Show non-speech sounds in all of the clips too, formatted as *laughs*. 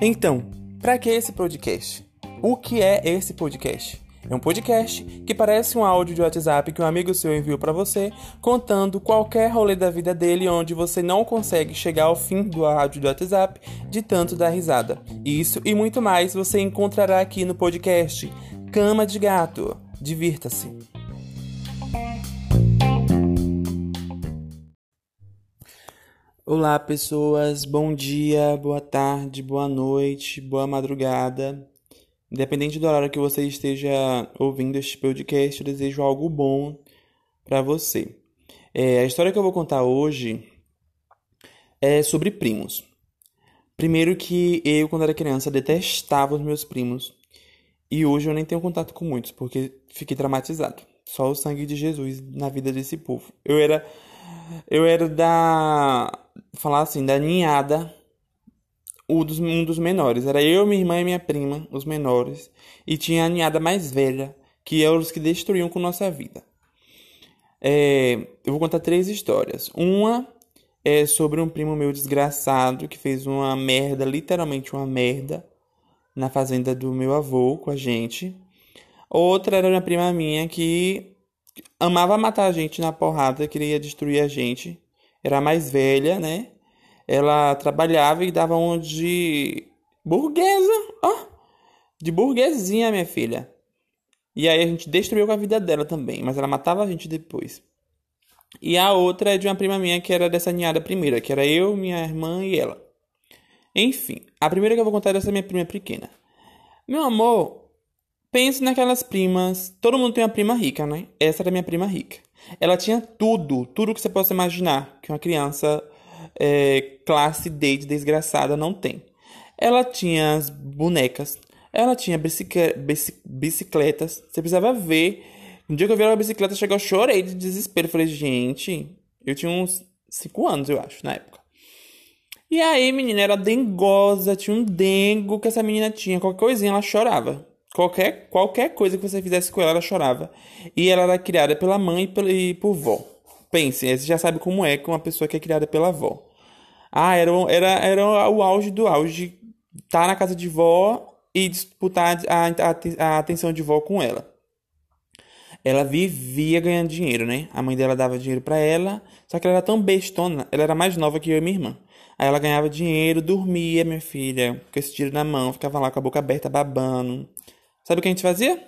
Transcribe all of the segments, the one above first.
Então, para que esse podcast? O que é esse podcast? É um podcast que parece um áudio de WhatsApp que um amigo seu enviou para você, contando qualquer rolê da vida dele onde você não consegue chegar ao fim do áudio do WhatsApp de tanto dar risada. Isso e muito mais você encontrará aqui no podcast Cama de Gato. Divirta-se. Olá, pessoas. Bom dia, boa tarde, boa noite, boa madrugada. Independente do horário que você esteja ouvindo este podcast, eu desejo algo bom para você. É, a história que eu vou contar hoje é sobre primos. Primeiro que eu, quando era criança, detestava os meus primos. E hoje eu nem tenho contato com muitos, porque fiquei traumatizado. Só o sangue de Jesus na vida desse povo. Eu era. Eu era da. Falar assim, da ninhada o dos, um dos menores. Era eu, minha irmã e minha prima, os menores. E tinha a ninhada mais velha, que eram os que destruíam com nossa vida. É, eu vou contar três histórias. Uma é sobre um primo meu desgraçado que fez uma merda, literalmente uma merda, na fazenda do meu avô com a gente. Outra era uma prima minha que amava matar a gente na porrada, queria destruir a gente. Era mais velha, né? ela trabalhava e dava um de burguesa, ó, de burguesinha, minha filha. E aí a gente destruiu com a vida dela também, mas ela matava a gente depois. E a outra é de uma prima minha que era dessa ninhada primeira, que era eu, minha irmã e ela. Enfim, a primeira que eu vou contar é dessa minha prima pequena. Meu amor, pense naquelas primas. Todo mundo tem uma prima rica, né? Essa era minha prima rica. Ela tinha tudo, tudo que você possa imaginar que uma criança é, classe D de desgraçada não tem. Ela tinha as bonecas, ela tinha bicicletas. Você precisava ver. Um dia que eu vi uma bicicleta chegar, eu chorei de desespero. Falei, gente, eu tinha uns 5 anos, eu acho, na época. E aí, menina, era dengosa, tinha um dengo que essa menina tinha. Qualquer coisinha, ela chorava. Qualquer, qualquer coisa que você fizesse com ela, ela chorava. E ela era criada pela mãe e por vó. Pense, você já sabe como é com uma pessoa que é criada pela avó. Ah, era, era, era o auge do auge. Tá na casa de vó e disputar a, a, a atenção de vó com ela. Ela vivia ganhando dinheiro, né? A mãe dela dava dinheiro para ela, só que ela era tão bestona, ela era mais nova que eu e minha irmã. Aí ela ganhava dinheiro, dormia, minha filha, com esse dinheiro na mão, ficava lá com a boca aberta, babando. Sabe o que a gente fazia?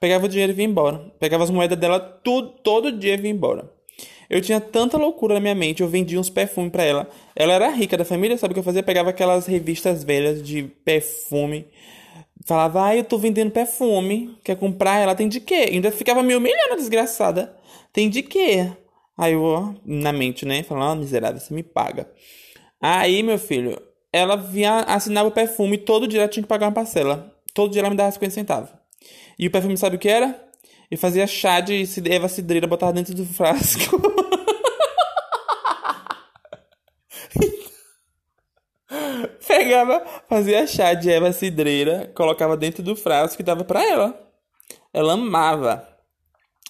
Pegava o dinheiro e vinha embora. Pegava as moedas dela tudo, todo dia e vinha embora. Eu tinha tanta loucura na minha mente, eu vendia uns perfumes para ela. Ela era rica da família, sabe o que eu fazia? Pegava aquelas revistas velhas de perfume. Falava, ah, eu tô vendendo perfume. Quer comprar? Ela tem de quê? ainda ficava me humilhando, desgraçada. Tem de quê? Aí eu, na mente, né? Falando, ah, miserável, você me paga. Aí, meu filho, ela vinha, assinava o perfume todo dia ela tinha que pagar uma parcela. Todo dia ela me dava 50 centavos. E o perfume, sabe o que era? E fazia chá de Eva Cidreira, botava dentro do frasco. *laughs* Pegava, fazia chá de Eva Cidreira, colocava dentro do frasco e dava pra ela. Ela amava.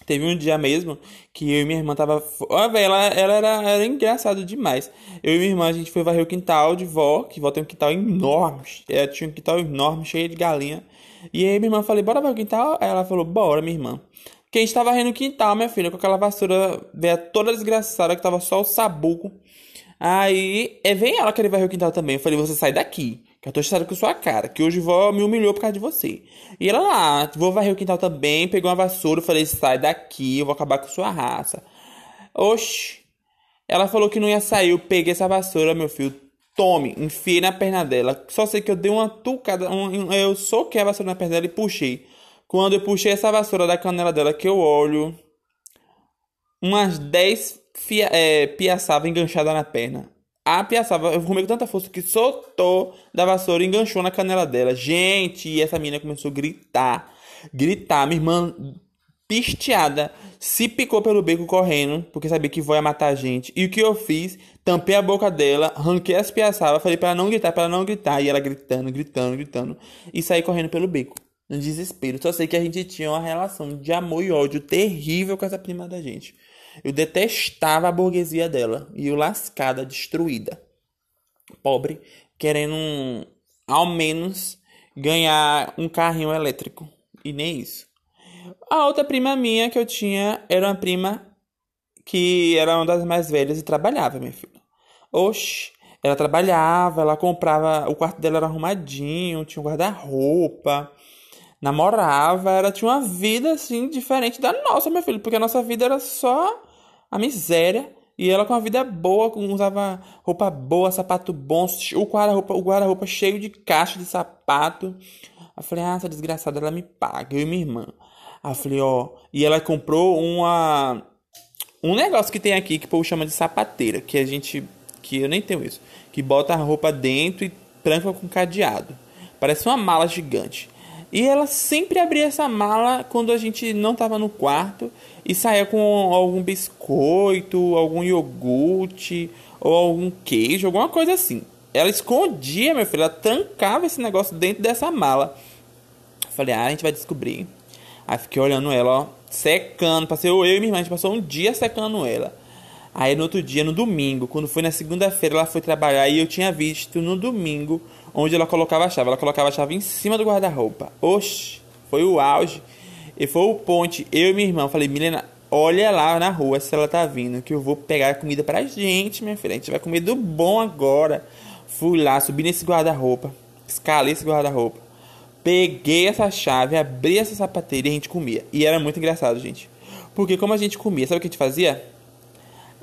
Teve um dia mesmo que eu e minha irmã tava. Ó, velho, ela, ela era, era engraçado demais. Eu e minha irmã, a gente foi varrer o quintal de vó, que vó tem um quintal enorme. Ela tinha um quintal enorme, cheio de galinha. E aí minha irmã falei, bora ver o quintal? Aí ela falou, bora, minha irmã. Quem estava rindo o quintal, minha filha, com aquela vassoura veia toda desgraçada, que tava só o sabuco. Aí, é, vem ela querer varrer o quintal também. Eu falei, você sai daqui, que eu tô chateada com sua cara, que hoje vó me humilhou por causa de você. E ela lá, vou varrer o quintal também, pegou uma vassoura, falei, sai daqui, eu vou acabar com sua raça. Oxi. Ela falou que não ia sair, eu peguei essa vassoura, meu filho, Tome, enfiei na perna dela. Só sei que eu dei uma tucada, um, eu soquei a vassoura na perna dela e puxei. Quando eu puxei essa vassoura da canela dela, que eu olho, umas 10 é, piaçava enganchada na perna. A piaçava, com tanta força que soltou da vassoura e enganchou na canela dela. Gente, e essa menina começou a gritar. Gritar. Minha irmã pisteada, se picou pelo beco correndo, porque sabia que vai matar a gente. E o que eu fiz? Tampei a boca dela, ranquei as piaçabas, falei para ela não gritar, para ela não gritar. E ela gritando, gritando, gritando. E saí correndo pelo beco, no desespero. Só sei que a gente tinha uma relação de amor e ódio terrível com essa prima da gente. Eu detestava a burguesia dela. E eu lascada, destruída. Pobre, querendo ao menos ganhar um carrinho elétrico. E nem isso. A outra prima minha que eu tinha era uma prima que era uma das mais velhas e trabalhava, minha filha. Oxe, ela trabalhava, ela comprava, o quarto dela era arrumadinho, tinha um guarda-roupa, namorava, ela tinha uma vida assim diferente da nossa, meu filho, porque a nossa vida era só a miséria. E ela com uma vida boa, usava roupa boa, sapato bom, o guarda-roupa guarda cheio de caixa de sapato. Eu falei, ah, essa desgraçada, ela me paga, eu e minha irmã. Aí eu falei, ó. E ela comprou uma. Um negócio que tem aqui que o povo chama de sapateira, que a gente. Que eu nem tenho isso. Que bota a roupa dentro e tranca com cadeado. Parece uma mala gigante. E ela sempre abria essa mala quando a gente não estava no quarto e saía com algum biscoito, algum iogurte ou algum queijo, alguma coisa assim. Ela escondia, meu filho, ela trancava esse negócio dentro dessa mala. Falei, ah, a gente vai descobrir. Aí fiquei olhando ela, ó, secando. Passei eu e minha irmã, a gente passou um dia secando ela. Aí no outro dia, no domingo, quando foi na segunda-feira, ela foi trabalhar e eu tinha visto no domingo onde ela colocava a chave. Ela colocava a chave em cima do guarda-roupa. Oxi, foi o auge. E foi o ponte. Eu e minha irmã, falei, Milena, olha lá na rua se ela tá vindo, que eu vou pegar comida pra gente, minha filha. A gente vai comer do bom agora. Fui lá, subi nesse guarda-roupa, escalei esse guarda-roupa. Peguei essa chave, abri essa sapateira e a gente comia. E era muito engraçado, gente. Porque como a gente comia, sabe o que a gente fazia?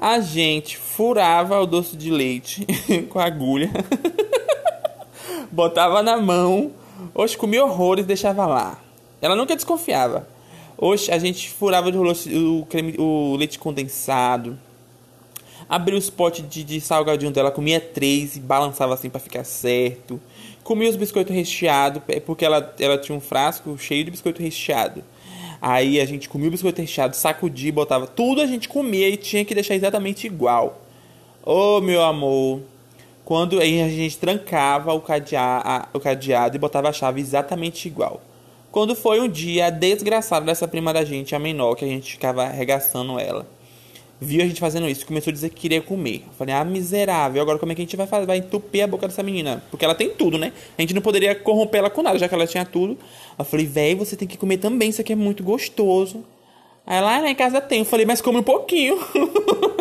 A gente furava o doce de leite *laughs* com agulha. *laughs* botava na mão. Hoje comia horrores e deixava lá. Ela nunca desconfiava. Hoje a gente furava o, creme, o leite condensado. Abria os potes de, de salgadinho dela, comia três e balançava assim para ficar certo. Comia os biscoitos recheados, é porque ela, ela tinha um frasco cheio de biscoito recheado. Aí a gente comia o biscoito recheado, sacudia, botava tudo a gente comia e tinha que deixar exatamente igual. Ô oh, meu amor, quando a gente trancava o cadeado, o cadeado e botava a chave exatamente igual. Quando foi um dia, a desgraçada dessa prima da gente, a menor, que a gente ficava arregaçando ela viu a gente fazendo isso, começou a dizer que queria comer. Eu falei, ah, miserável, agora como é que a gente vai fazer? Vai entupir a boca dessa menina? Porque ela tem tudo, né? A gente não poderia corromper ela com nada, já que ela tinha tudo. Eu falei, velho, você tem que comer também, isso aqui é muito gostoso. Aí lá ah, em casa tem. Eu falei, mas come um pouquinho. *laughs*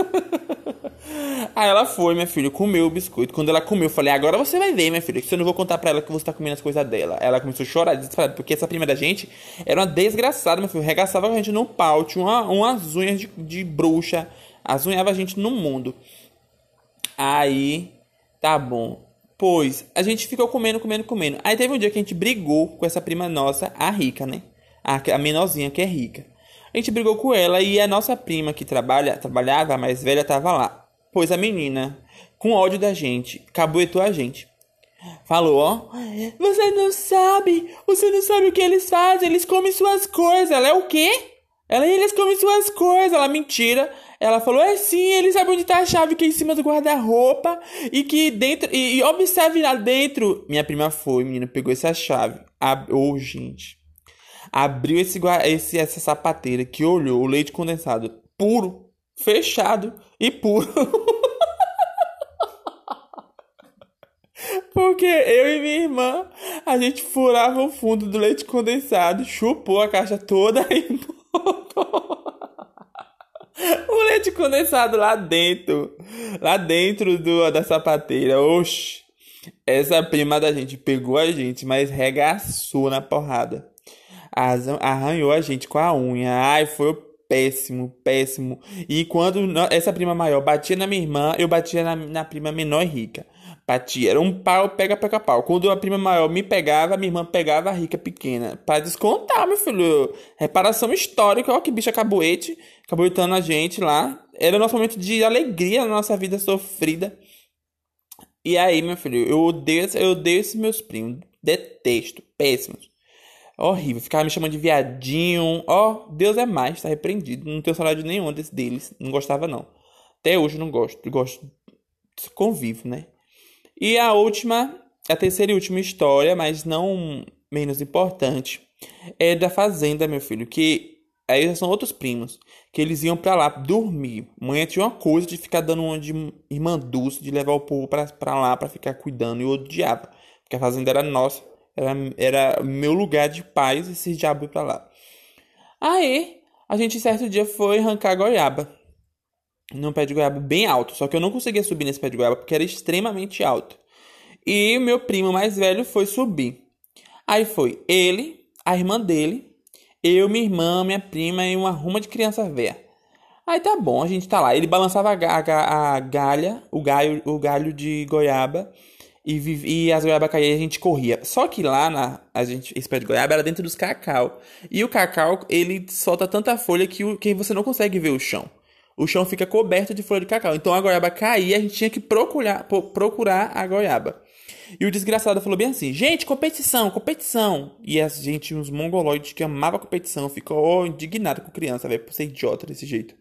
Aí ela foi, minha filha, comeu o biscoito. Quando ela comeu, eu falei, agora você vai ver, minha filha, que eu não vou contar pra ela que você tá comendo as coisas dela. Ela começou a chorar, desesperada, porque essa prima da gente era uma desgraçada, meu filho. Regaçava a gente no pau, tinha uma, umas unhas de, de bruxa, azunhava a gente no mundo. Aí, tá bom. Pois, a gente ficou comendo, comendo, comendo. Aí teve um dia que a gente brigou com essa prima nossa, a rica, né? A, a menorzinha que é rica. A gente brigou com ela e a nossa prima que trabalha, trabalhava, a mais velha, tava lá. Pois a menina, com ódio da gente, cabuetou a gente. Falou, ó. Você não sabe, você não sabe o que eles fazem, eles comem suas coisas. Ela é o quê? Ela, eles comem suas coisas. Ela, mentira. Ela falou, é sim, eles sabem onde tá a chave que é em cima do guarda-roupa. E que dentro, e, e, observe lá dentro. Minha prima foi, menina, pegou essa chave. Ab... Oh, gente. Abriu esse, esse, essa sapateira que olhou o leite condensado puro, fechado e puro. Porque eu e minha irmã, a gente furava o fundo do leite condensado, chupou a caixa toda e botou *laughs* o leite condensado lá dentro. Lá dentro do, da sapateira. Oxi. Essa prima da gente pegou a gente, mas regaçou na porrada. Arranhou a gente com a unha. Ai, foi péssimo, péssimo. E quando essa prima maior batia na minha irmã, eu batia na, na prima menor e rica. Batia, era um pau, pega, pega pau. Quando a prima maior me pegava, minha irmã pegava a rica pequena. Pra descontar, meu filho. Reparação histórica, ó que bicha caboete, caboetando a gente lá. Era nosso momento de alegria na nossa vida sofrida. E aí, meu filho, eu odeio, eu odeio esses meus primos. Detesto, péssimos. Horrível. Ficava me chamando de viadinho. Ó, oh, Deus é mais, tá repreendido. Não tenho saudade nenhum desse, deles. Não gostava, não. Até hoje não gosto. Gosto. Convivo, né? E a última, a terceira e última história, mas não menos importante, é da Fazenda, meu filho. Que Aí são outros primos, que eles iam pra lá dormir. Manhã tinha uma coisa de ficar dando uma de irmã Dulce, de levar o povo pra, pra lá pra ficar cuidando. E eu odiava, porque a fazenda era nossa. Era, era meu lugar de paz esse diabo pra lá. Aí, a gente certo dia foi arrancar goiaba. Num pé de goiaba bem alto. Só que eu não conseguia subir nesse pé de goiaba porque era extremamente alto. E meu primo mais velho foi subir. Aí foi ele, a irmã dele, eu, minha irmã, minha prima e uma ruma de criança velha. Aí tá bom, a gente tá lá. Ele balançava a galha, o galho, o galho de goiaba e, e as goiabas caíam e a gente corria. Só que lá na a gente, esse pé de goiaba era dentro dos cacau. E o cacau, ele solta tanta folha que, o, que você não consegue ver o chão. O chão fica coberto de folha de cacau. Então a goiaba caía, a gente tinha que procurar, procurar a goiaba. E o desgraçado falou bem assim: gente, competição, competição. E a gente, uns mongoloides que amava competição, ficou indignado com criança, velho, por ser idiota desse jeito.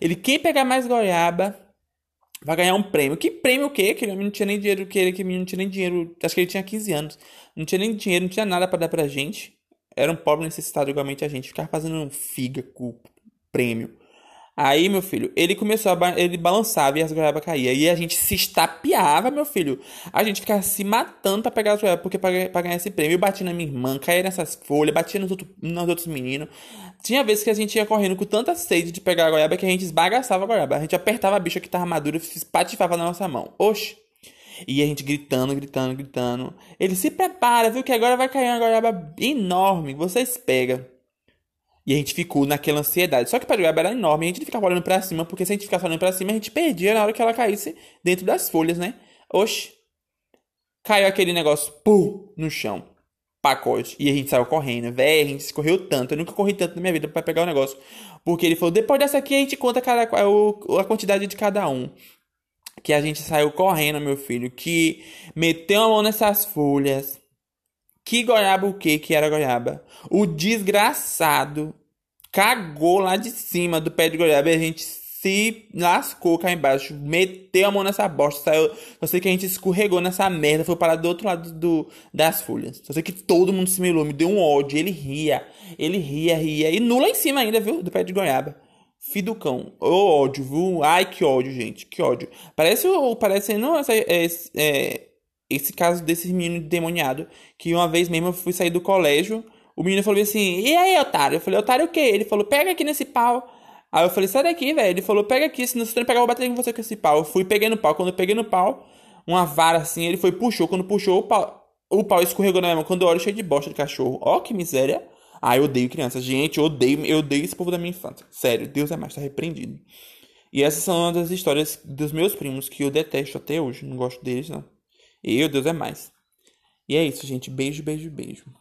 Ele, quem pegar mais goiaba vai ganhar um prêmio. Que prêmio o quê? Que ele não tinha nem dinheiro, que ele que não tinha nem dinheiro. Acho que ele tinha 15 anos. Não tinha nem dinheiro, não tinha nada para dar pra gente. Era um pobre necessitado igualmente a gente. Ficava fazendo um figa com prêmio. Aí, meu filho, ele começou a ele balançava e as goiabas caíam. E a gente se estapeava, meu filho. A gente ficava se matando pra pegar as goiabas, porque pra, pra ganhar esse prêmio. Eu bati na minha irmã, caía nessas folhas, batia nos, outro, nos outros meninos. Tinha vezes que a gente ia correndo com tanta sede de pegar a goiaba que a gente esbagaçava a goiaba. A gente apertava a bicha que tava madura e se espatifava na nossa mão. Oxi! E a gente gritando, gritando, gritando. Ele se prepara, viu? Que agora vai cair uma goiaba enorme. Vocês pegam. E a gente ficou naquela ansiedade. Só que goiaba era enorme, a gente ficava olhando para cima, porque se a gente ficasse olhando para cima, a gente perdia na hora que ela caísse dentro das folhas, né? Oxi. Caiu aquele negócio, pum, no chão. Pacote. E a gente saiu correndo. Véi, a gente correu tanto. Eu nunca corri tanto na minha vida para pegar o negócio. Porque ele falou, depois dessa aqui a gente conta cada, a quantidade de cada um. Que a gente saiu correndo, meu filho. Que meteu a mão nessas folhas que goiaba o que que era goiaba? O desgraçado cagou lá de cima do pé de goiaba e a gente se lascou cá embaixo, meteu a mão nessa bosta, saiu. Só sei que a gente escorregou nessa merda, foi parar do outro lado do, das folhas. Só sei que todo mundo se melou, me deu um ódio. Ele ria, ele ria, ria. E nula em cima ainda, viu? Do pé de goiaba. Filho do cão. Ô ódio, viu? Ai, que ódio, gente. Que ódio. Parece, parece não, essa, é, é, esse caso desse menino demoniado, que uma vez mesmo eu fui sair do colégio, o menino falou assim, e aí, otário? Eu falei, otário o quê? Ele falou, pega aqui nesse pau. Aí eu falei, sai daqui, velho. Ele falou, pega aqui, você não pegar, eu vou bater em você com esse pau. Eu fui, peguei no pau. Quando eu peguei no pau, uma vara assim, ele foi, puxou. Quando puxou, o pau, o pau escorregou na minha mão. Quando eu olho, cheio de bosta de cachorro. Ó, que miséria. Ah, eu odeio crianças. Gente, eu odeio, eu odeio esse povo da minha infância. Sério, Deus é mais, tá repreendido. E essas são uma das histórias dos meus primos que eu detesto até hoje. Não gosto deles, não. E eu, Deus é mais. E é isso, gente. Beijo, beijo, beijo.